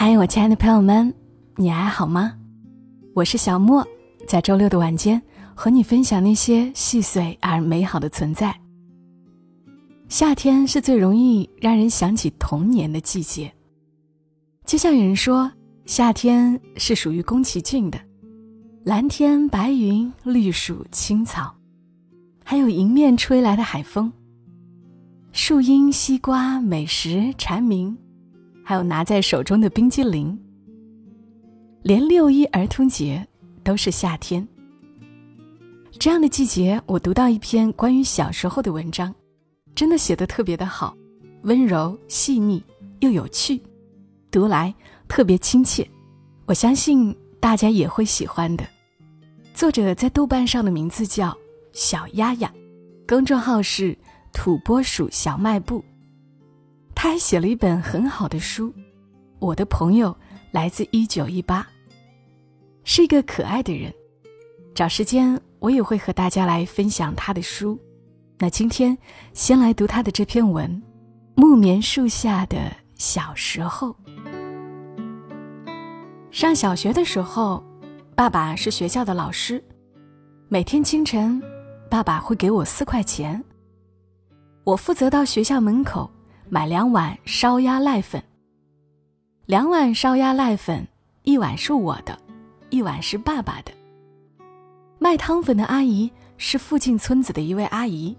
嗨，我亲爱的朋友们，你还好吗？我是小莫，在周六的晚间和你分享那些细碎而美好的存在。夏天是最容易让人想起童年的季节，就像有人说，夏天是属于宫崎骏的，蓝天白云、绿树青草，还有迎面吹来的海风，树荫、西瓜、美食、蝉鸣。还有拿在手中的冰激凌，连六一儿童节都是夏天。这样的季节，我读到一篇关于小时候的文章，真的写的特别的好，温柔细腻又有趣，读来特别亲切。我相信大家也会喜欢的。作者在豆瓣上的名字叫小丫丫，公众号是土拨鼠小卖部。他还写了一本很好的书，《我的朋友来自一九一八》，是一个可爱的人。找时间我也会和大家来分享他的书。那今天先来读他的这篇文，《木棉树下的小时候》。上小学的时候，爸爸是学校的老师，每天清晨，爸爸会给我四块钱，我负责到学校门口。买两碗烧鸭濑粉。两碗烧鸭濑粉，一碗是我的，一碗是爸爸的。卖汤粉的阿姨是附近村子的一位阿姨，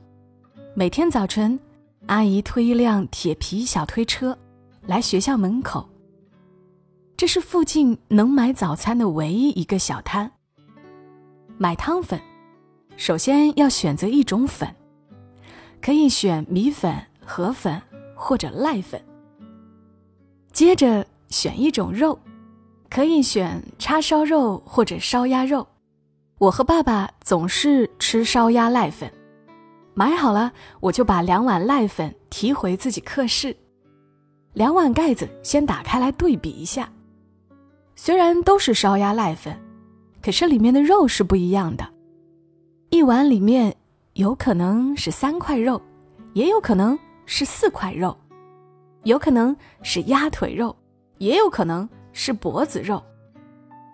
每天早晨，阿姨推一辆铁皮小推车来学校门口。这是附近能买早餐的唯一一个小摊。买汤粉，首先要选择一种粉，可以选米粉、河粉。或者濑粉。接着选一种肉，可以选叉烧肉或者烧鸭肉。我和爸爸总是吃烧鸭濑粉。买好了，我就把两碗濑粉提回自己课室。两碗盖子先打开来对比一下，虽然都是烧鸭濑粉，可是里面的肉是不一样的。一碗里面有可能是三块肉，也有可能。是四块肉，有可能是鸭腿肉，也有可能是脖子肉。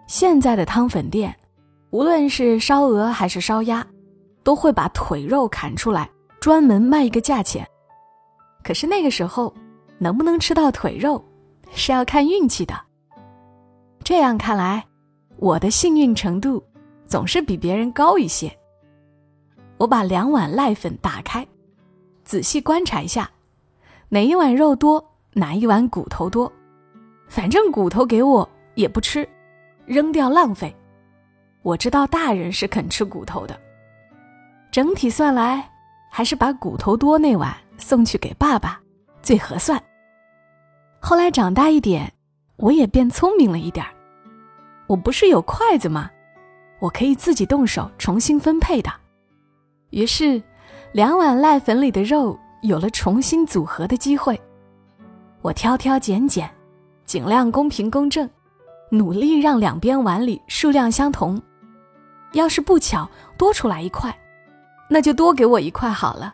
现在的汤粉店，无论是烧鹅还是烧鸭，都会把腿肉砍出来，专门卖一个价钱。可是那个时候，能不能吃到腿肉，是要看运气的。这样看来，我的幸运程度总是比别人高一些。我把两碗濑粉打开。仔细观察一下，哪一碗肉多，哪一碗骨头多。反正骨头给我也不吃，扔掉浪费。我知道大人是肯吃骨头的。整体算来，还是把骨头多那碗送去给爸爸最合算。后来长大一点，我也变聪明了一点。我不是有筷子吗？我可以自己动手重新分配的。于是。两碗濑粉里的肉有了重新组合的机会，我挑挑拣拣，尽量公平公正，努力让两边碗里数量相同。要是不巧多出来一块，那就多给我一块好了。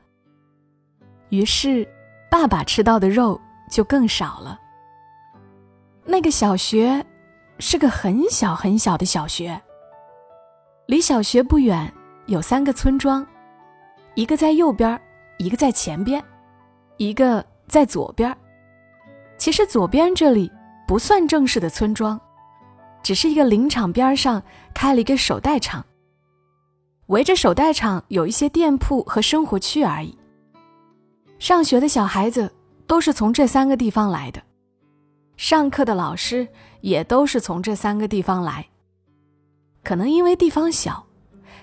于是，爸爸吃到的肉就更少了。那个小学是个很小很小的小学，离小学不远有三个村庄。一个在右边，一个在前边，一个在左边。其实左边这里不算正式的村庄，只是一个林场边上开了一个手袋厂。围着手袋厂有一些店铺和生活区而已。上学的小孩子都是从这三个地方来的，上课的老师也都是从这三个地方来。可能因为地方小，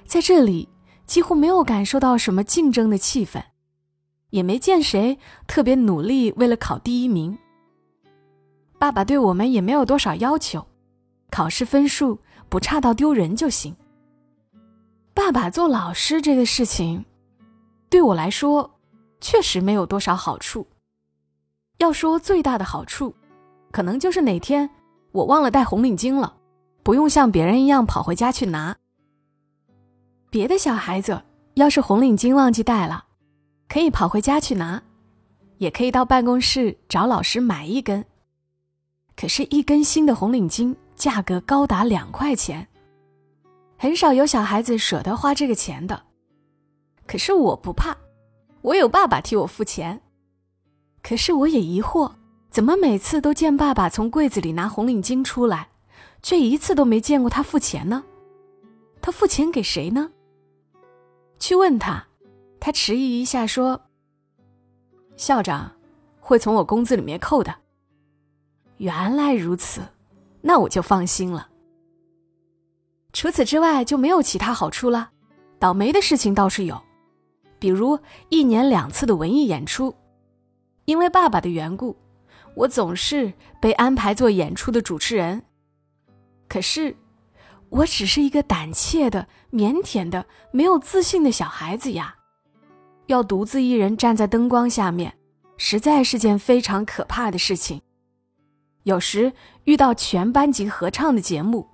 在这里。几乎没有感受到什么竞争的气氛，也没见谁特别努力为了考第一名。爸爸对我们也没有多少要求，考试分数不差到丢人就行。爸爸做老师这个事情，对我来说确实没有多少好处。要说最大的好处，可能就是哪天我忘了带红领巾了，不用像别人一样跑回家去拿。别的小孩子要是红领巾忘记带了，可以跑回家去拿，也可以到办公室找老师买一根。可是，一根新的红领巾价格高达两块钱，很少有小孩子舍得花这个钱的。可是我不怕，我有爸爸替我付钱。可是我也疑惑，怎么每次都见爸爸从柜子里拿红领巾出来，却一次都没见过他付钱呢？他付钱给谁呢？去问他，他迟疑一下说：“校长会从我工资里面扣的。”原来如此，那我就放心了。除此之外就没有其他好处了。倒霉的事情倒是有，比如一年两次的文艺演出，因为爸爸的缘故，我总是被安排做演出的主持人。可是，我只是一个胆怯的、腼腆的、没有自信的小孩子呀，要独自一人站在灯光下面，实在是件非常可怕的事情。有时遇到全班级合唱的节目，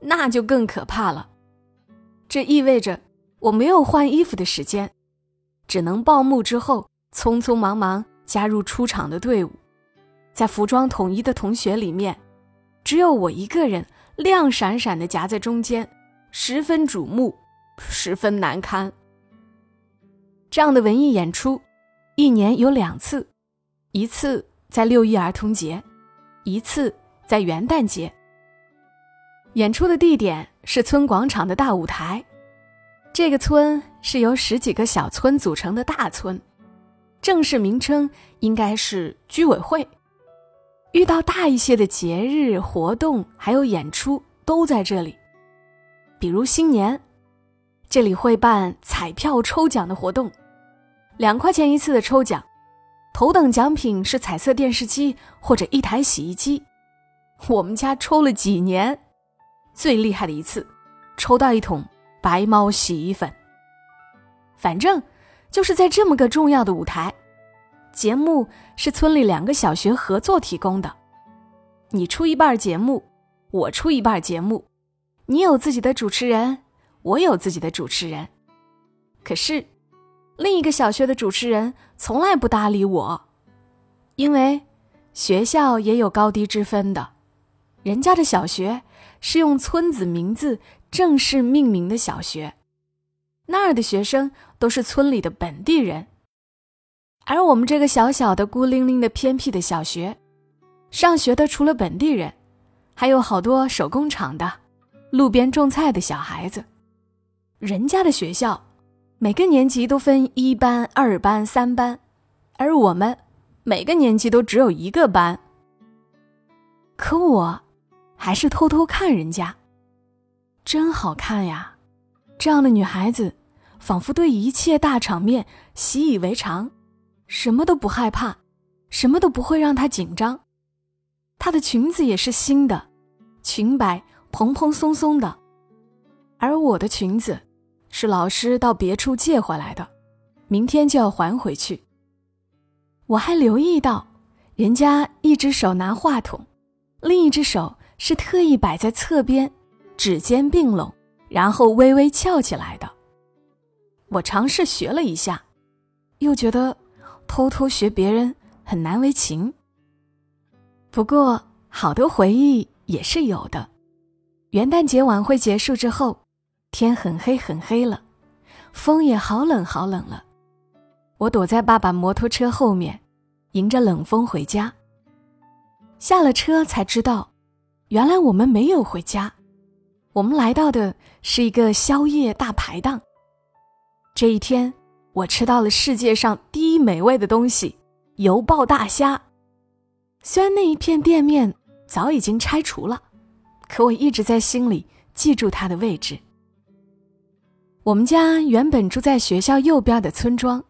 那就更可怕了。这意味着我没有换衣服的时间，只能报幕之后匆匆忙忙加入出场的队伍。在服装统一的同学里面，只有我一个人亮闪闪的夹在中间，十分瞩目，十分难堪。这样的文艺演出，一年有两次，一次在六一儿童节。一次在元旦节，演出的地点是村广场的大舞台。这个村是由十几个小村组成的大村，正式名称应该是居委会。遇到大一些的节日活动还有演出都在这里，比如新年，这里会办彩票抽奖的活动，两块钱一次的抽奖。头等奖品是彩色电视机或者一台洗衣机，我们家抽了几年，最厉害的一次，抽到一桶白猫洗衣粉。反正就是在这么个重要的舞台，节目是村里两个小学合作提供的，你出一半节目，我出一半节目，你有自己的主持人，我有自己的主持人，可是。另一个小学的主持人从来不搭理我，因为学校也有高低之分的。人家的小学是用村子名字正式命名的小学，那儿的学生都是村里的本地人，而我们这个小小的、孤零零的、偏僻的小学，上学的除了本地人，还有好多手工厂的、路边种菜的小孩子。人家的学校。每个年级都分一班、二班、三班，而我们每个年级都只有一个班。可我，还是偷偷看人家，真好看呀！这样的女孩子，仿佛对一切大场面习以为常，什么都不害怕，什么都不会让她紧张。她的裙子也是新的，裙摆蓬蓬松松的，而我的裙子。是老师到别处借回来的，明天就要还回去。我还留意到，人家一只手拿话筒，另一只手是特意摆在侧边，指尖并拢，然后微微翘起来的。我尝试学了一下，又觉得偷偷学别人很难为情。不过好多回忆也是有的。元旦节晚会结束之后。天很黑很黑了，风也好冷好冷了。我躲在爸爸摩托车后面，迎着冷风回家。下了车才知道，原来我们没有回家，我们来到的是一个宵夜大排档。这一天，我吃到了世界上第一美味的东西——油爆大虾。虽然那一片店面早已经拆除了，可我一直在心里记住它的位置。我们家原本住在学校右边的村庄，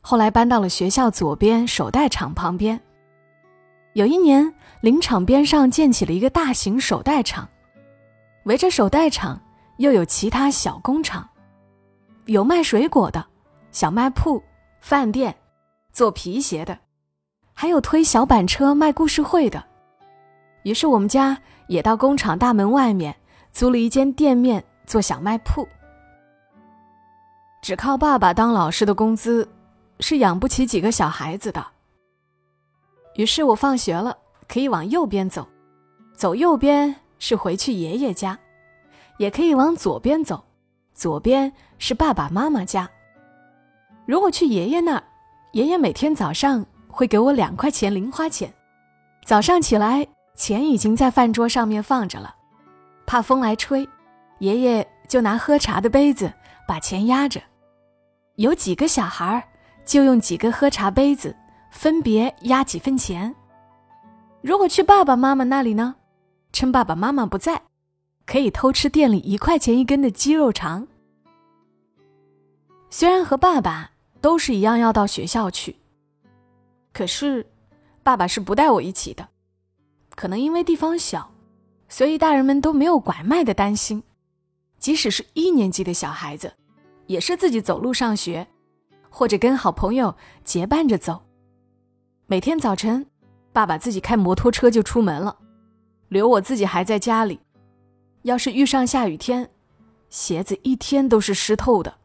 后来搬到了学校左边手袋厂旁边。有一年，林场边上建起了一个大型手袋厂，围着手袋厂又有其他小工厂，有卖水果的、小卖铺、饭店、做皮鞋的，还有推小板车卖故事会的。于是我们家也到工厂大门外面租了一间店面做小卖铺。只靠爸爸当老师的工资，是养不起几个小孩子的。于是我放学了，可以往右边走，走右边是回去爷爷家，也可以往左边走，左边是爸爸妈妈家。如果去爷爷那儿，爷爷每天早上会给我两块钱零花钱，早上起来钱已经在饭桌上面放着了，怕风来吹，爷爷就拿喝茶的杯子把钱压着，有几个小孩儿就用几个喝茶杯子分别压几分钱。如果去爸爸妈妈那里呢，趁爸爸妈妈不在，可以偷吃店里一块钱一根的鸡肉肠。虽然和爸爸。都是一样要到学校去，可是，爸爸是不带我一起的，可能因为地方小，所以大人们都没有拐卖的担心。即使是一年级的小孩子，也是自己走路上学，或者跟好朋友结伴着走。每天早晨，爸爸自己开摩托车就出门了，留我自己还在家里。要是遇上下雨天，鞋子一天都是湿透的。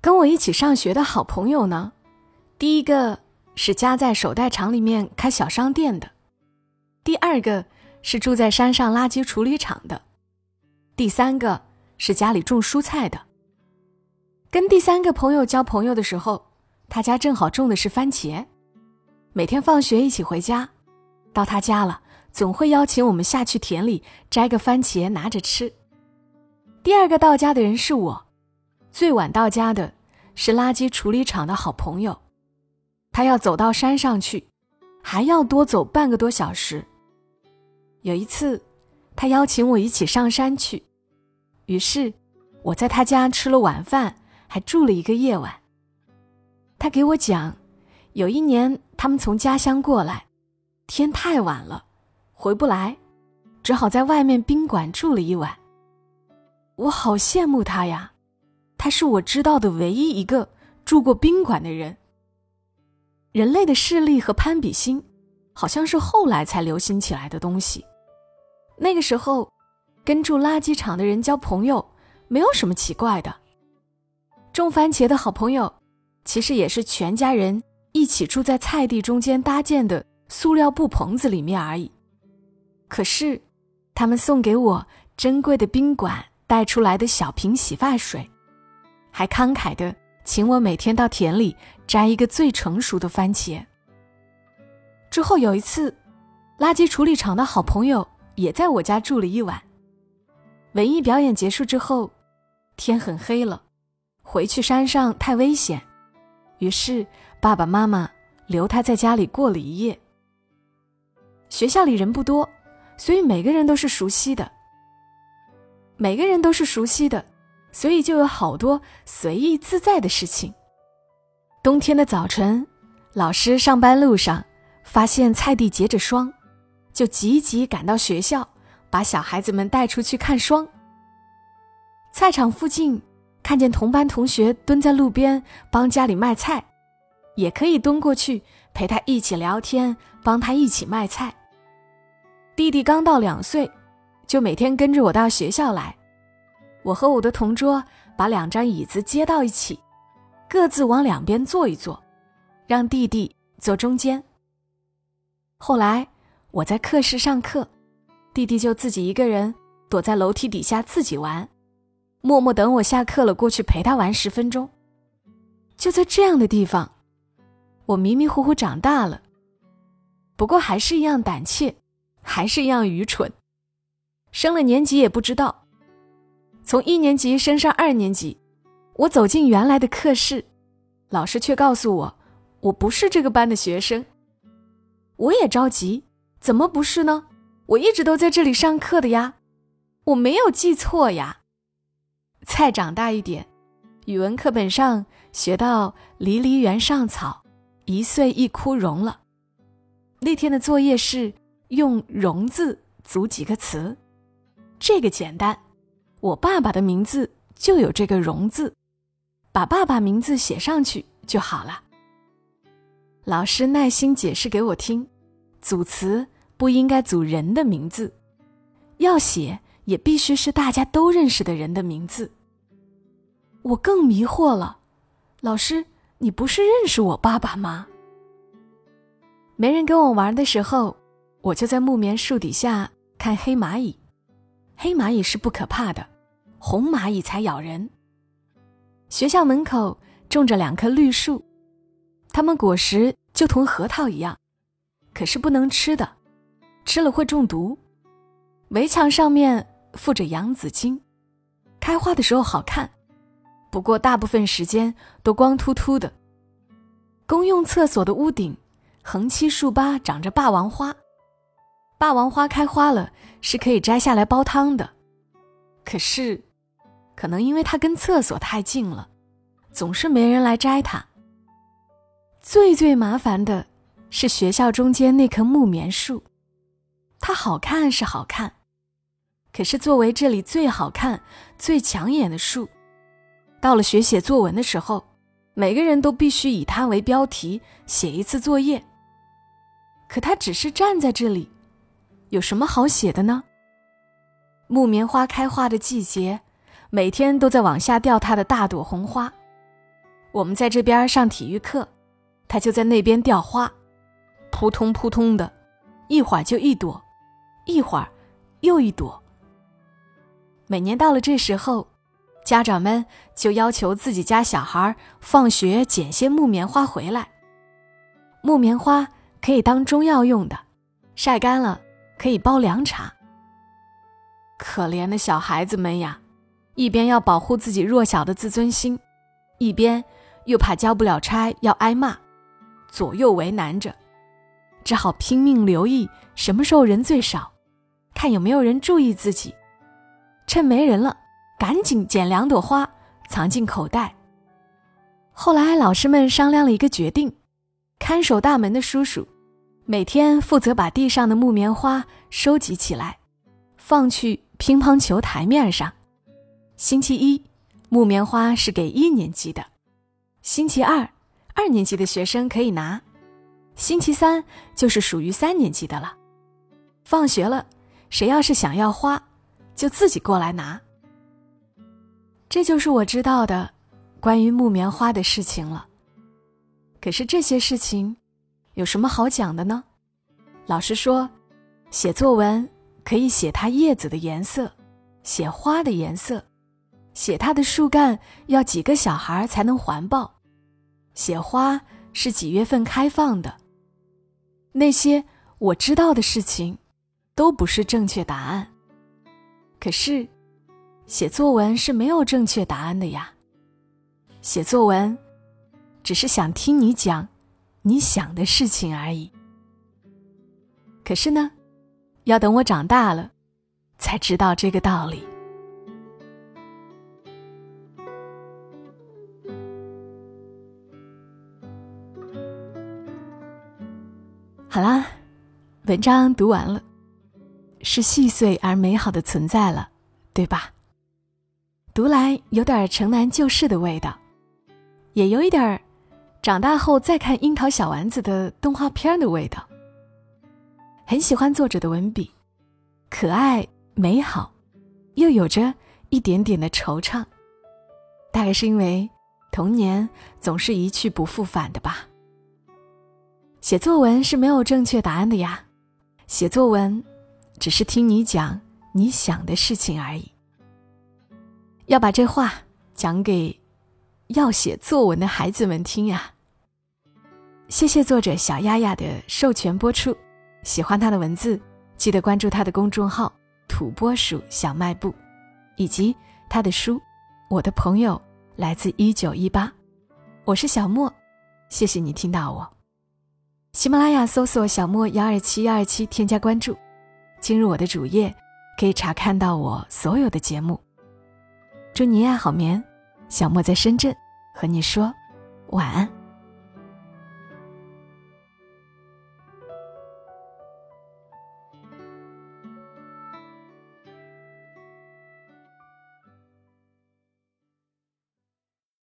跟我一起上学的好朋友呢，第一个是家在手袋厂里面开小商店的，第二个是住在山上垃圾处理厂的，第三个是家里种蔬菜的。跟第三个朋友交朋友的时候，他家正好种的是番茄，每天放学一起回家，到他家了总会邀请我们下去田里摘个番茄拿着吃。第二个到家的人是我。最晚到家的是垃圾处理厂的好朋友，他要走到山上去，还要多走半个多小时。有一次，他邀请我一起上山去，于是我在他家吃了晚饭，还住了一个夜晚。他给我讲，有一年他们从家乡过来，天太晚了，回不来，只好在外面宾馆住了一晚。我好羡慕他呀。他是我知道的唯一一个住过宾馆的人。人类的势力和攀比心，好像是后来才流行起来的东西。那个时候，跟住垃圾场的人交朋友，没有什么奇怪的。种番茄的好朋友，其实也是全家人一起住在菜地中间搭建的塑料布棚子里面而已。可是，他们送给我珍贵的宾馆带出来的小瓶洗发水。还慷慨的请我每天到田里摘一个最成熟的番茄。之后有一次，垃圾处理厂的好朋友也在我家住了一晚。文艺表演结束之后，天很黑了，回去山上太危险，于是爸爸妈妈留他在家里过了一夜。学校里人不多，所以每个人都是熟悉的。每个人都是熟悉的。所以就有好多随意自在的事情。冬天的早晨，老师上班路上发现菜地结着霜，就急急赶到学校，把小孩子们带出去看霜。菜场附近看见同班同学蹲在路边帮家里卖菜，也可以蹲过去陪他一起聊天，帮他一起卖菜。弟弟刚到两岁，就每天跟着我到学校来。我和我的同桌把两张椅子接到一起，各自往两边坐一坐，让弟弟坐中间。后来我在课室上课，弟弟就自己一个人躲在楼梯底下自己玩，默默等我下课了过去陪他玩十分钟。就在这样的地方，我迷迷糊糊长大了，不过还是一样胆怯，还是一样愚蠢，升了年级也不知道。从一年级升上二年级，我走进原来的课室，老师却告诉我，我不是这个班的学生。我也着急，怎么不是呢？我一直都在这里上课的呀，我没有记错呀。再长大一点，语文课本上学到“离离原上草，一岁一枯荣”了。那天的作业是用“荣”字组几个词，这个简单。我爸爸的名字就有这个“荣”字，把爸爸名字写上去就好了。老师耐心解释给我听，组词不应该组人的名字，要写也必须是大家都认识的人的名字。我更迷惑了，老师，你不是认识我爸爸吗？没人跟我玩的时候，我就在木棉树底下看黑蚂蚁。黑蚂蚁是不可怕的，红蚂蚁才咬人。学校门口种着两棵绿树，它们果实就同核桃一样，可是不能吃的，吃了会中毒。围墙上面附着洋紫荆，开花的时候好看，不过大部分时间都光秃秃的。公用厕所的屋顶横七竖八长着霸王花，霸王花开花了是可以摘下来煲汤的，可是，可能因为它跟厕所太近了，总是没人来摘它。最最麻烦的是学校中间那棵木棉树，它好看是好看。可是，作为这里最好看、最抢眼的树，到了学写作文的时候，每个人都必须以它为标题写一次作业。可它只是站在这里，有什么好写的呢？木棉花开花的季节，每天都在往下掉它的大朵红花。我们在这边上体育课，它就在那边掉花，扑通扑通的，一会儿就一朵，一会儿又一朵。每年到了这时候，家长们就要求自己家小孩放学捡些木棉花回来。木棉花可以当中药用的，晒干了可以煲凉茶。可怜的小孩子们呀，一边要保护自己弱小的自尊心，一边又怕交不了差要挨骂，左右为难着，只好拼命留意什么时候人最少，看有没有人注意自己。趁没人了，赶紧捡两朵花藏进口袋。后来老师们商量了一个决定：看守大门的叔叔每天负责把地上的木棉花收集起来，放去乒乓球台面上。星期一，木棉花是给一年级的；星期二，二年级的学生可以拿；星期三就是属于三年级的了。放学了，谁要是想要花。就自己过来拿。这就是我知道的关于木棉花的事情了。可是这些事情有什么好讲的呢？老师说，写作文可以写它叶子的颜色，写花的颜色，写它的树干要几个小孩才能环抱，写花是几月份开放的。那些我知道的事情，都不是正确答案。可是，写作文是没有正确答案的呀。写作文，只是想听你讲你想的事情而已。可是呢，要等我长大了，才知道这个道理。好啦，文章读完了。是细碎而美好的存在了，对吧？读来有点城南旧事的味道，也有一点儿长大后再看樱桃小丸子的动画片的味道。很喜欢作者的文笔，可爱美好，又有着一点点的惆怅。大概是因为童年总是一去不复返的吧。写作文是没有正确答案的呀，写作文。只是听你讲你想的事情而已。要把这话讲给要写作文的孩子们听呀。谢谢作者小丫丫的授权播出，喜欢他的文字，记得关注他的公众号“土拨鼠小卖部”，以及他的书《我的朋友来自一九一八》。我是小莫，谢谢你听到我。喜马拉雅搜索“小莫幺二七幺二七”，添加关注。进入我的主页，可以查看到我所有的节目。祝你夜好眠，小莫在深圳和你说晚安。